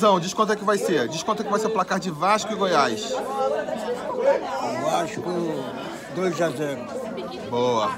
Vai, vozão, diz quanto é que vai ser. Diz quanto é que vai ser o placar de Vasco e Goiás. Vasco 2 a 0. Boa.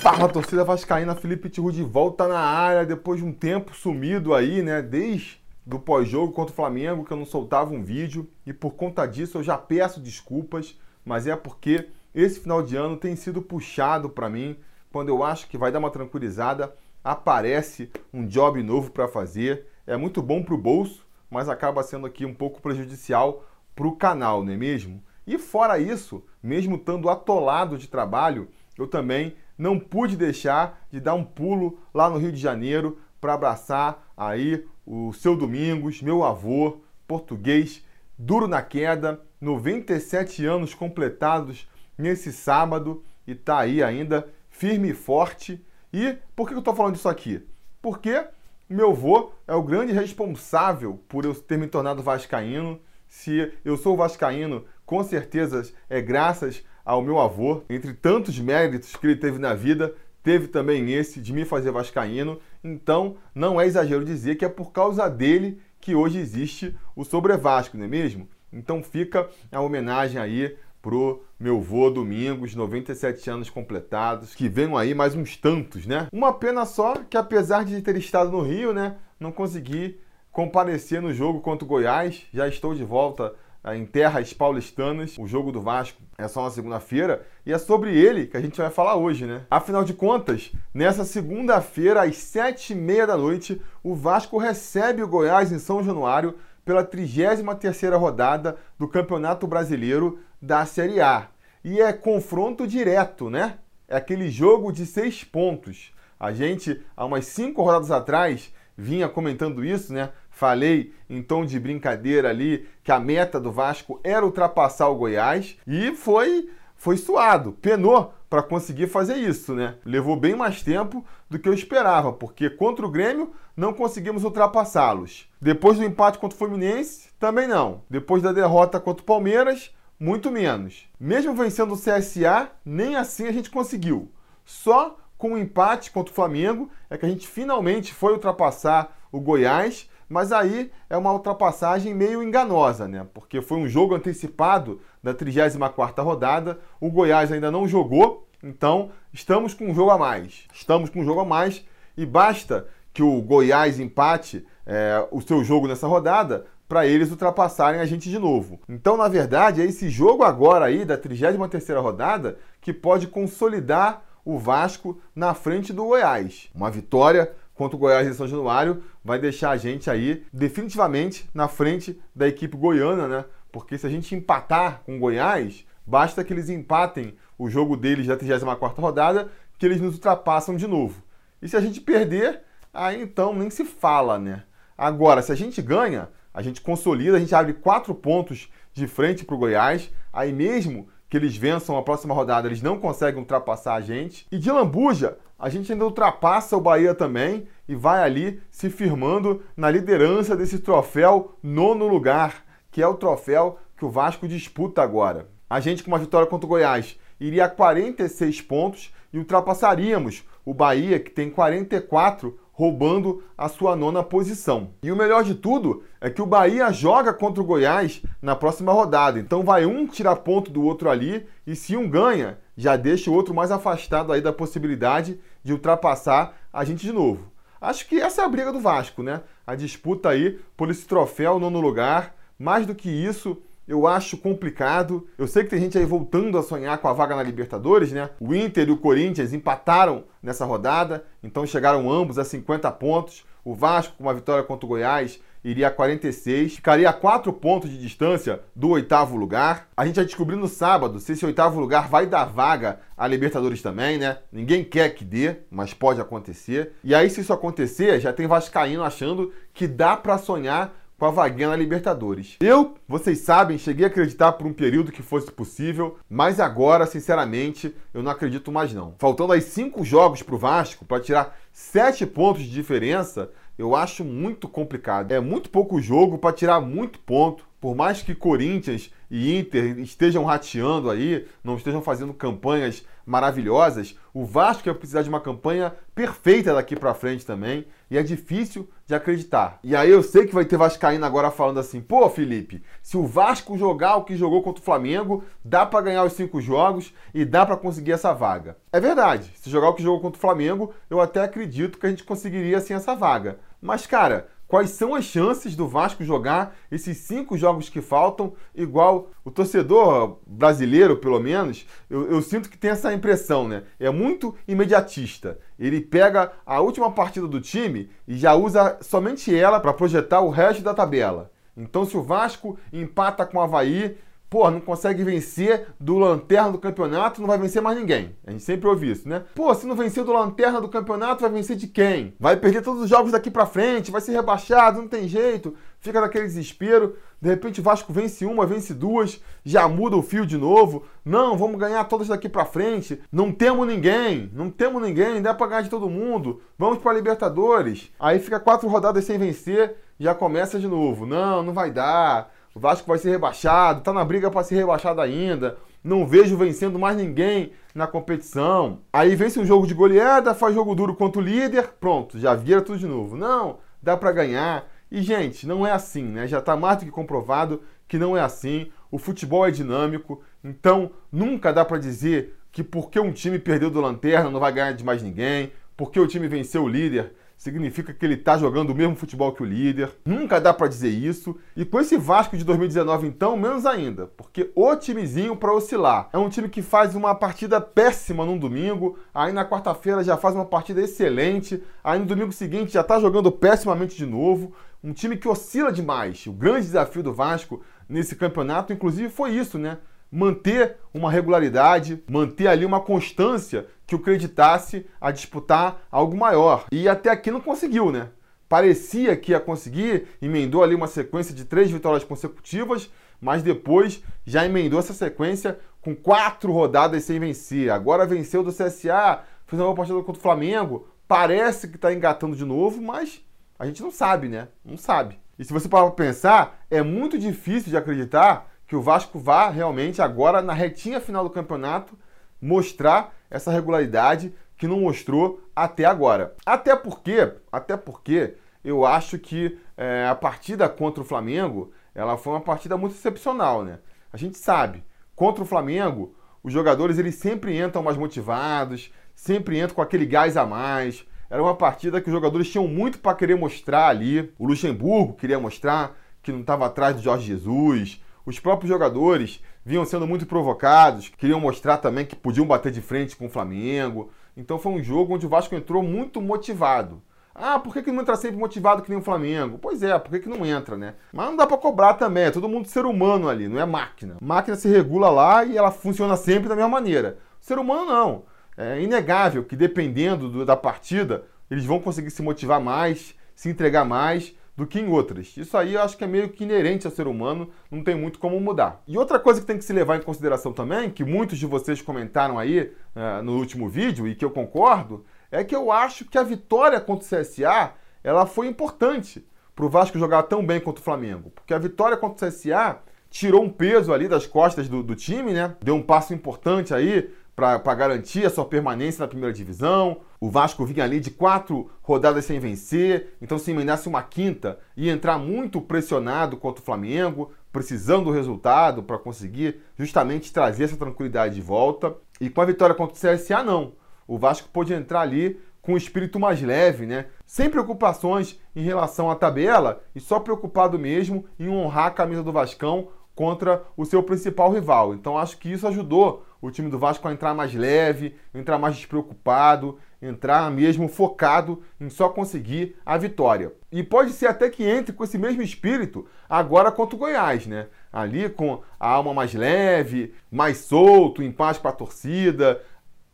Fala, torcida vascaína, Felipe Tiru de volta na área depois de um tempo sumido aí, né? Desde do pós-jogo contra o Flamengo que eu não soltava um vídeo e por conta disso eu já peço desculpas, mas é porque esse final de ano tem sido puxado para mim. Quando eu acho que vai dar uma tranquilizada, aparece um job novo para fazer. É muito bom para o bolso, mas acaba sendo aqui um pouco prejudicial para o canal, não é mesmo? E fora isso, mesmo estando atolado de trabalho, eu também não pude deixar de dar um pulo lá no Rio de Janeiro para abraçar aí o seu Domingos, meu avô, português, duro na queda, 97 anos completados nesse sábado e tá aí ainda firme e forte. E por que eu estou falando isso aqui? Porque meu avô é o grande responsável por eu ter me tornado vascaíno. Se eu sou vascaíno, com certeza é graças ao meu avô, entre tantos méritos que ele teve na vida, teve também esse de me fazer vascaíno. Então, não é exagero dizer que é por causa dele que hoje existe o Sobre Vasco, não é mesmo? Então fica a homenagem aí pro meu vô Domingos, 97 anos completados, que venham aí mais uns tantos, né? Uma pena só que apesar de ter estado no Rio, né, não consegui comparecer no jogo contra o Goiás. Já estou de volta em terras paulistanas. O jogo do Vasco é só na segunda-feira e é sobre ele que a gente vai falar hoje, né? Afinal de contas, nessa segunda-feira, às sete e meia da noite, o Vasco recebe o Goiás em São Januário pela 33ª rodada do Campeonato Brasileiro da Série A. E é confronto direto, né? É aquele jogo de seis pontos. A gente, há umas cinco rodadas atrás, vinha comentando isso, né? Falei em tom de brincadeira ali que a meta do Vasco era ultrapassar o Goiás e foi foi suado, penou para conseguir fazer isso, né? Levou bem mais tempo do que eu esperava, porque contra o Grêmio não conseguimos ultrapassá-los. Depois do empate contra o Fluminense, também não. Depois da derrota contra o Palmeiras, muito menos. Mesmo vencendo o CSA, nem assim a gente conseguiu. Só com o empate contra o Flamengo é que a gente finalmente foi ultrapassar o Goiás mas aí é uma ultrapassagem meio enganosa, né? Porque foi um jogo antecipado da 34ª rodada, o Goiás ainda não jogou, então estamos com um jogo a mais. Estamos com um jogo a mais e basta que o Goiás empate é, o seu jogo nessa rodada para eles ultrapassarem a gente de novo. Então, na verdade, é esse jogo agora aí da 33ª rodada que pode consolidar o Vasco na frente do Goiás. Uma vitória contra o Goiás em São Januário vai deixar a gente aí definitivamente na frente da equipe goiana, né? Porque se a gente empatar com o Goiás, basta que eles empatem o jogo deles da 34ª rodada, que eles nos ultrapassam de novo. E se a gente perder, aí então nem se fala, né? Agora, se a gente ganha, a gente consolida, a gente abre quatro pontos de frente para o Goiás, aí mesmo que eles vençam a próxima rodada, eles não conseguem ultrapassar a gente. E de lambuja, a gente ainda ultrapassa o Bahia também e vai ali se firmando na liderança desse troféu nono lugar, que é o troféu que o Vasco disputa agora. A gente, com uma vitória contra o Goiás, iria a 46 pontos e ultrapassaríamos o Bahia, que tem 44, roubando a sua nona posição. E o melhor de tudo é que o Bahia joga contra o Goiás na próxima rodada. Então vai um tirar ponto do outro ali e se um ganha, já deixa o outro mais afastado aí da possibilidade de ultrapassar a gente de novo. Acho que essa é a briga do Vasco, né? A disputa aí por esse troféu nono lugar. Mais do que isso, eu acho complicado. Eu sei que tem gente aí voltando a sonhar com a vaga na Libertadores, né? O Inter e o Corinthians empataram nessa rodada, então chegaram ambos a 50 pontos. O Vasco, com uma vitória contra o Goiás, iria a 46, ficaria a 4 pontos de distância do oitavo lugar. A gente vai descobrir no sábado se esse oitavo lugar vai dar vaga à Libertadores também, né? Ninguém quer que dê, mas pode acontecer. E aí, se isso acontecer, já tem Vascaíno achando que dá para sonhar com a vaguinha na Libertadores. Eu, vocês sabem, cheguei a acreditar por um período que fosse possível, mas agora, sinceramente, eu não acredito mais não. Faltando aí cinco jogos para o Vasco para tirar sete pontos de diferença, eu acho muito complicado. É muito pouco jogo para tirar muito ponto. Por mais que Corinthians e Inter estejam rateando aí, não estejam fazendo campanhas maravilhosas, o Vasco vai precisar de uma campanha perfeita daqui para frente também, e é difícil de acreditar. E aí eu sei que vai ter vascaíno agora falando assim: "Pô, Felipe, se o Vasco jogar o que jogou contra o Flamengo, dá para ganhar os cinco jogos e dá para conseguir essa vaga". É verdade. Se jogar o que jogou contra o Flamengo, eu até acredito que a gente conseguiria assim essa vaga. Mas cara, quais são as chances do Vasco jogar esses cinco jogos que faltam, igual o torcedor brasileiro, pelo menos, eu, eu, sinto que tem essa impressão, né? É muito imediatista. Ele pega a última partida do time e já usa somente ela para projetar o resto da tabela. Então, se o Vasco empata com o Havaí, pô, não consegue vencer do lanterna do campeonato, não vai vencer mais ninguém. A gente sempre ouve isso, né? Pô, se não vencer do lanterna do campeonato, vai vencer de quem? Vai perder todos os jogos daqui para frente, vai ser rebaixado, não tem jeito. Fica naquele desespero. De repente o Vasco vence uma, vence duas, já muda o fio de novo. Não, vamos ganhar todas daqui para frente. Não temos ninguém, não temos ninguém, dá para ganhar de todo mundo. Vamos para Libertadores. Aí fica quatro rodadas sem vencer, já começa de novo. Não, não vai dar o Vasco vai ser rebaixado, tá na briga para ser rebaixado ainda. Não vejo vencendo mais ninguém na competição. Aí vence um jogo de goleada, faz jogo duro contra o líder, pronto, já vira tudo de novo. Não, dá para ganhar. E gente, não é assim, né? Já tá mais do que comprovado que não é assim. O futebol é dinâmico, então nunca dá para dizer que porque um time perdeu do lanterna não vai ganhar de mais ninguém, porque o time venceu o líder significa que ele está jogando o mesmo futebol que o líder. Nunca dá para dizer isso. E com esse Vasco de 2019, então, menos ainda, porque o timezinho para oscilar. É um time que faz uma partida péssima num domingo, aí na quarta-feira já faz uma partida excelente, aí no domingo seguinte já está jogando pessimamente de novo. Um time que oscila demais. O grande desafio do Vasco nesse campeonato, inclusive, foi isso, né? manter uma regularidade, manter ali uma constância que o acreditasse a disputar algo maior. E até aqui não conseguiu, né? Parecia que ia conseguir, emendou ali uma sequência de três vitórias consecutivas, mas depois já emendou essa sequência com quatro rodadas sem vencer. Agora venceu do CSA, fez uma boa partida contra o Flamengo, parece que está engatando de novo, mas a gente não sabe, né? Não sabe. E se você parar para pensar, é muito difícil de acreditar que o Vasco vá realmente agora na retinha final do campeonato mostrar essa regularidade que não mostrou até agora. Até porque, até porque eu acho que é, a partida contra o Flamengo ela foi uma partida muito excepcional, né? A gente sabe, contra o Flamengo, os jogadores eles sempre entram mais motivados, sempre entram com aquele gás a mais. Era uma partida que os jogadores tinham muito para querer mostrar ali. O Luxemburgo queria mostrar que não estava atrás do Jorge Jesus. Os próprios jogadores vinham sendo muito provocados, queriam mostrar também que podiam bater de frente com o Flamengo. Então foi um jogo onde o Vasco entrou muito motivado. Ah, por que, que não entra sempre motivado que nem o Flamengo? Pois é, por que, que não entra, né? Mas não dá para cobrar também, é todo mundo ser humano ali, não é máquina. Máquina se regula lá e ela funciona sempre da mesma maneira. O ser humano não. É inegável que dependendo do, da partida, eles vão conseguir se motivar mais, se entregar mais do que em outras. Isso aí eu acho que é meio que inerente ao ser humano, não tem muito como mudar. E outra coisa que tem que se levar em consideração também, que muitos de vocês comentaram aí uh, no último vídeo e que eu concordo, é que eu acho que a vitória contra o CSA ela foi importante para o Vasco jogar tão bem contra o Flamengo, porque a vitória contra o CSA tirou um peso ali das costas do, do time, né? Deu um passo importante aí para garantir a sua permanência na primeira divisão. O Vasco vinha ali de quatro rodadas sem vencer, então se emendasse uma quinta ia entrar muito pressionado contra o Flamengo, precisando do resultado para conseguir justamente trazer essa tranquilidade de volta. E com a vitória contra o CSA, não. O Vasco pôde entrar ali com o espírito mais leve, né? Sem preocupações em relação à tabela e só preocupado mesmo em honrar a camisa do Vascão contra o seu principal rival. Então acho que isso ajudou o time do Vasco a entrar mais leve, entrar mais despreocupado, entrar mesmo focado em só conseguir a vitória. E pode ser até que entre com esse mesmo espírito agora contra o Goiás, né? Ali com a alma mais leve, mais solto, em paz para a torcida.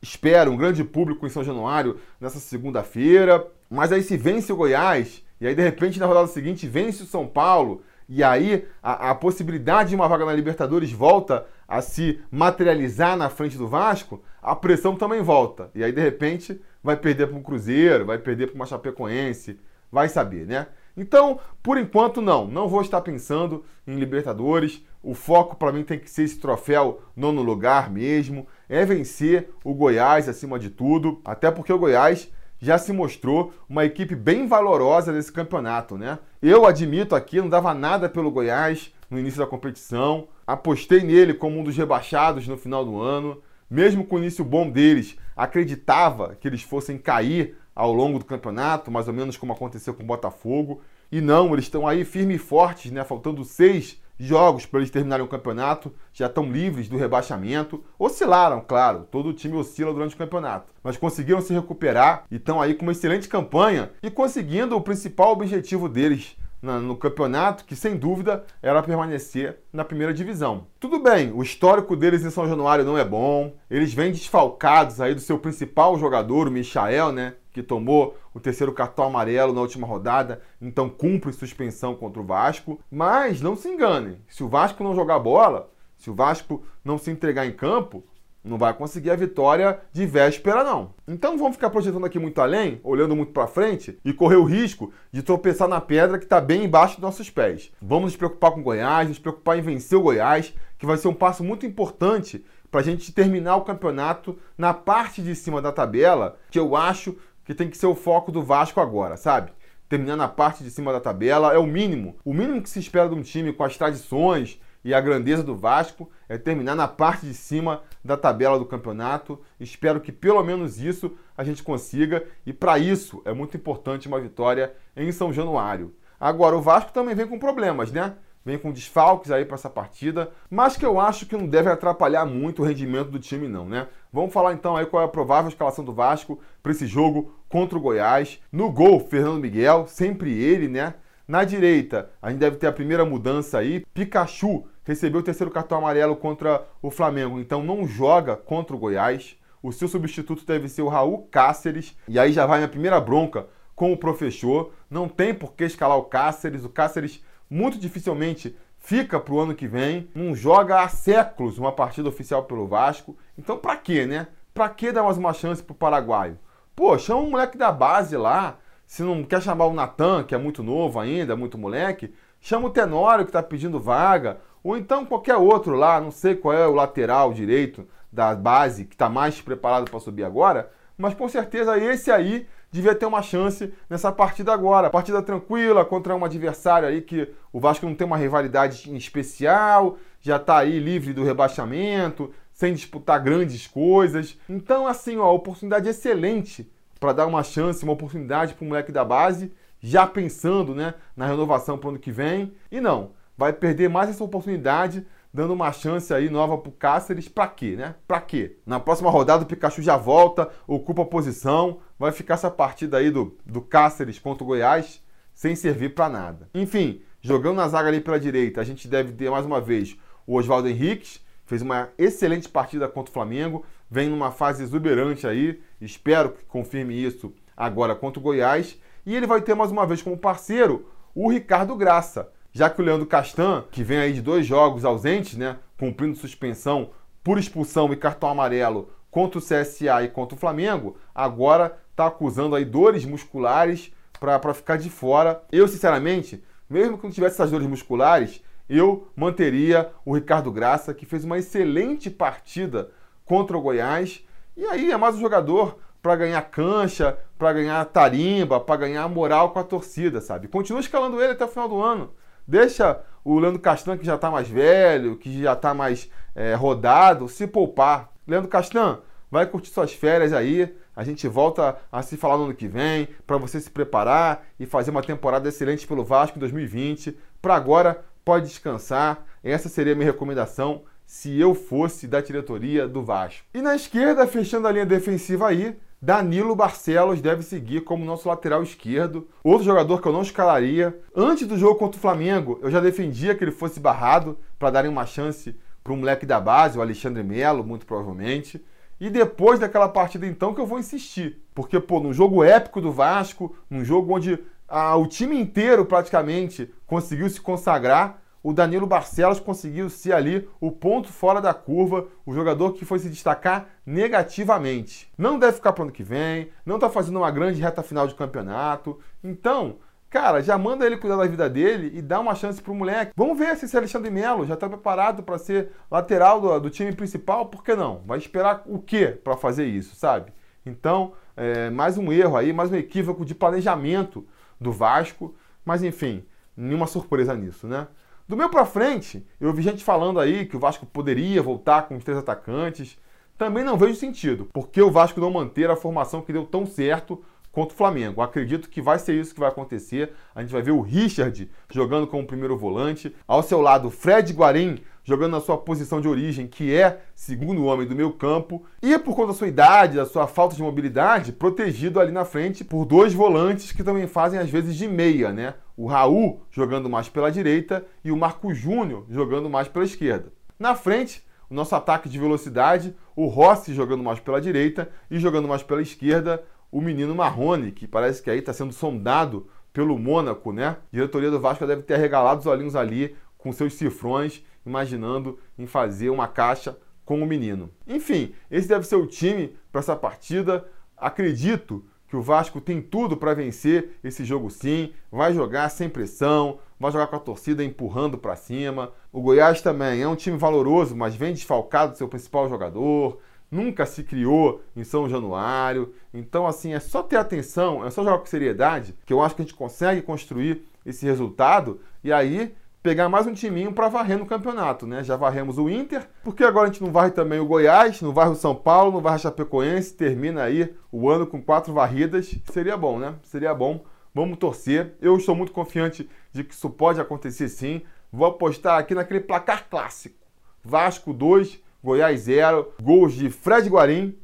Espero um grande público em São Januário nessa segunda-feira. Mas aí se vence o Goiás, e aí de repente na rodada seguinte vence o São Paulo, e aí a, a, possibilidade de uma vaga na Libertadores volta a se materializar na frente do Vasco, a pressão também volta. E aí, de repente, vai perder para um Cruzeiro, vai perder para uma Chapecoense, vai saber, né? Então, por enquanto, não. Não vou estar pensando em Libertadores. O foco para mim tem que ser esse troféu nono lugar mesmo. É vencer o Goiás acima de tudo. Até porque o Goiás já se mostrou uma equipe bem valorosa desse campeonato, né? Eu admito aqui, não dava nada pelo Goiás no início da competição. Apostei nele como um dos rebaixados no final do ano. Mesmo com o início bom deles, acreditava que eles fossem cair ao longo do campeonato, mais ou menos como aconteceu com o Botafogo. E não, eles estão aí firmes e fortes, né? Faltando seis jogos para eles terminarem o campeonato, já estão livres do rebaixamento. Oscilaram, claro, todo o time oscila durante o campeonato, mas conseguiram se recuperar e estão aí com uma excelente campanha e conseguindo o principal objetivo deles, no campeonato, que sem dúvida era permanecer na primeira divisão. Tudo bem, o histórico deles em São Januário não é bom, eles vêm desfalcados aí do seu principal jogador, o Michael, né? Que tomou o terceiro cartão amarelo na última rodada, então cumpre suspensão contra o Vasco. Mas não se enganem, se o Vasco não jogar bola, se o Vasco não se entregar em campo, não vai conseguir a vitória de véspera, não. Então vamos ficar projetando aqui muito além, olhando muito para frente e correr o risco de tropeçar na pedra que está bem embaixo dos nossos pés. Vamos nos preocupar com o Goiás, nos preocupar em vencer o Goiás, que vai ser um passo muito importante para a gente terminar o campeonato na parte de cima da tabela, que eu acho que tem que ser o foco do Vasco agora, sabe? Terminar na parte de cima da tabela é o mínimo. O mínimo que se espera de um time com as tradições e a grandeza do Vasco é terminar na parte de cima da tabela do campeonato. Espero que pelo menos isso a gente consiga e para isso é muito importante uma vitória em São Januário. Agora o Vasco também vem com problemas, né? Vem com desfalques aí para essa partida, mas que eu acho que não deve atrapalhar muito o rendimento do time não, né? Vamos falar então aí qual é a provável escalação do Vasco para esse jogo contra o Goiás. No gol, Fernando Miguel, sempre ele, né? Na direita, a gente deve ter a primeira mudança aí. Pikachu recebeu o terceiro cartão amarelo contra o Flamengo, então não joga contra o Goiás. O seu substituto deve ser o Raul Cáceres. E aí já vai minha primeira bronca com o professor. Não tem por que escalar o Cáceres. O Cáceres muito dificilmente fica para o ano que vem. Não joga há séculos uma partida oficial pelo Vasco. Então para quê, né? Para que dar mais uma chance para o paraguaio? Pô, chama um moleque da base lá se não quer chamar o Natan, que é muito novo ainda, muito moleque, chama o Tenório, que está pedindo vaga, ou então qualquer outro lá, não sei qual é o lateral direito da base que está mais preparado para subir agora, mas com certeza esse aí devia ter uma chance nessa partida agora. Partida tranquila contra um adversário aí que o Vasco não tem uma rivalidade especial, já está aí livre do rebaixamento, sem disputar grandes coisas. Então, assim, ó, oportunidade excelente para dar uma chance, uma oportunidade para o moleque da base, já pensando né, na renovação para o ano que vem. E não, vai perder mais essa oportunidade, dando uma chance aí nova para o Cáceres. Para quê, né? Para quê? Na próxima rodada o Pikachu já volta, ocupa a posição, vai ficar essa partida aí do, do Cáceres contra o Goiás sem servir para nada. Enfim, jogando na zaga ali pela direita, a gente deve ter mais uma vez o Oswaldo Henriques, fez uma excelente partida contra o Flamengo, vem numa fase exuberante aí, espero que confirme isso agora contra o Goiás. E ele vai ter mais uma vez como parceiro o Ricardo Graça, já que o Leandro Castan, que vem aí de dois jogos ausentes, né, cumprindo suspensão por expulsão e cartão amarelo contra o CSA e contra o Flamengo, agora está acusando aí dores musculares para ficar de fora. Eu, sinceramente, mesmo que não tivesse essas dores musculares, eu manteria o Ricardo Graça, que fez uma excelente partida contra o Goiás. E aí é mais um jogador para ganhar cancha, para ganhar tarimba, para ganhar moral com a torcida, sabe? Continua escalando ele até o final do ano. Deixa o Leandro Castan, que já está mais velho, que já está mais é, rodado, se poupar. Leandro Castan, vai curtir suas férias aí. A gente volta a se falar no ano que vem, para você se preparar e fazer uma temporada excelente pelo Vasco em 2020. Para agora, pode descansar. Essa seria a minha recomendação se eu fosse da diretoria do Vasco. E na esquerda, fechando a linha defensiva aí, Danilo Barcelos deve seguir como nosso lateral esquerdo. Outro jogador que eu não escalaria. Antes do jogo contra o Flamengo, eu já defendia que ele fosse barrado para darem uma chance para o moleque da base, o Alexandre Melo, muito provavelmente. E depois daquela partida, então, que eu vou insistir. Porque, pô, num jogo épico do Vasco, num jogo onde o time inteiro praticamente conseguiu se consagrar. O Danilo Barcelos conseguiu ser ali o ponto fora da curva, o jogador que foi se destacar negativamente. Não deve ficar para ano que vem, não está fazendo uma grande reta final de campeonato. Então, Cara, já manda ele cuidar da vida dele e dá uma chance pro moleque. Vamos ver se esse Alexandre Melo já está preparado para ser lateral do, do, time principal, por que não? Vai esperar o quê para fazer isso, sabe? Então, é, mais um erro aí, mais um equívoco de planejamento do Vasco, mas enfim, nenhuma surpresa nisso, né? Do meio para frente, eu vi gente falando aí que o Vasco poderia voltar com os três atacantes. Também não vejo sentido, porque o Vasco não manter a formação que deu tão certo contra o Flamengo. Acredito que vai ser isso que vai acontecer. A gente vai ver o Richard jogando como primeiro volante. Ao seu lado, Fred Guarim jogando na sua posição de origem, que é segundo homem do meu campo. E por conta da sua idade, da sua falta de mobilidade, protegido ali na frente por dois volantes que também fazem às vezes de meia, né? O Raul jogando mais pela direita e o Marco Júnior jogando mais pela esquerda. Na frente, o nosso ataque de velocidade, o Rossi jogando mais pela direita e jogando mais pela esquerda, o menino Marrone, que parece que aí está sendo sondado pelo Mônaco, né? A diretoria do Vasco deve ter arregalado os olhinhos ali com seus cifrões, imaginando em fazer uma caixa com o menino. Enfim, esse deve ser o time para essa partida. Acredito que o Vasco tem tudo para vencer esse jogo sim, vai jogar sem pressão, vai jogar com a torcida empurrando para cima. O Goiás também é um time valoroso, mas vem desfalcado do seu principal jogador nunca se criou em São Januário. Então, assim, é só ter atenção, é só jogar com seriedade, que eu acho que a gente consegue construir esse resultado e aí pegar mais um timinho para varrer no campeonato, né? Já varremos o Inter, porque agora a gente não varre também o Goiás, não varre o São Paulo, não varre a Chapecoense, termina aí o ano com quatro varridas. Seria bom, né? Seria bom. Vamos torcer. Eu estou muito confiante de que isso pode acontecer sim. Vou apostar aqui naquele placar clássico. Vasco 2, Goiás 0, gols de Fred Guarim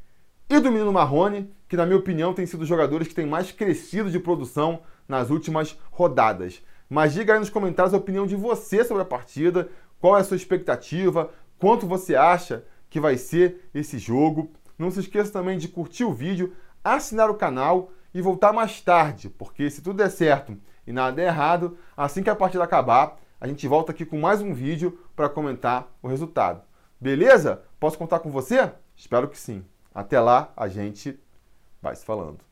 e do menino Marrone, que na minha opinião tem sido os jogadores que têm mais crescido de produção nas últimas rodadas. Mas diga aí nos comentários a opinião de você sobre a partida, qual é a sua expectativa, quanto você acha que vai ser esse jogo. Não se esqueça também de curtir o vídeo, assinar o canal e voltar mais tarde, porque se tudo der certo e nada der errado, assim que a partida acabar, a gente volta aqui com mais um vídeo para comentar o resultado. Beleza? Posso contar com você? Espero que sim. Até lá, a gente vai se falando.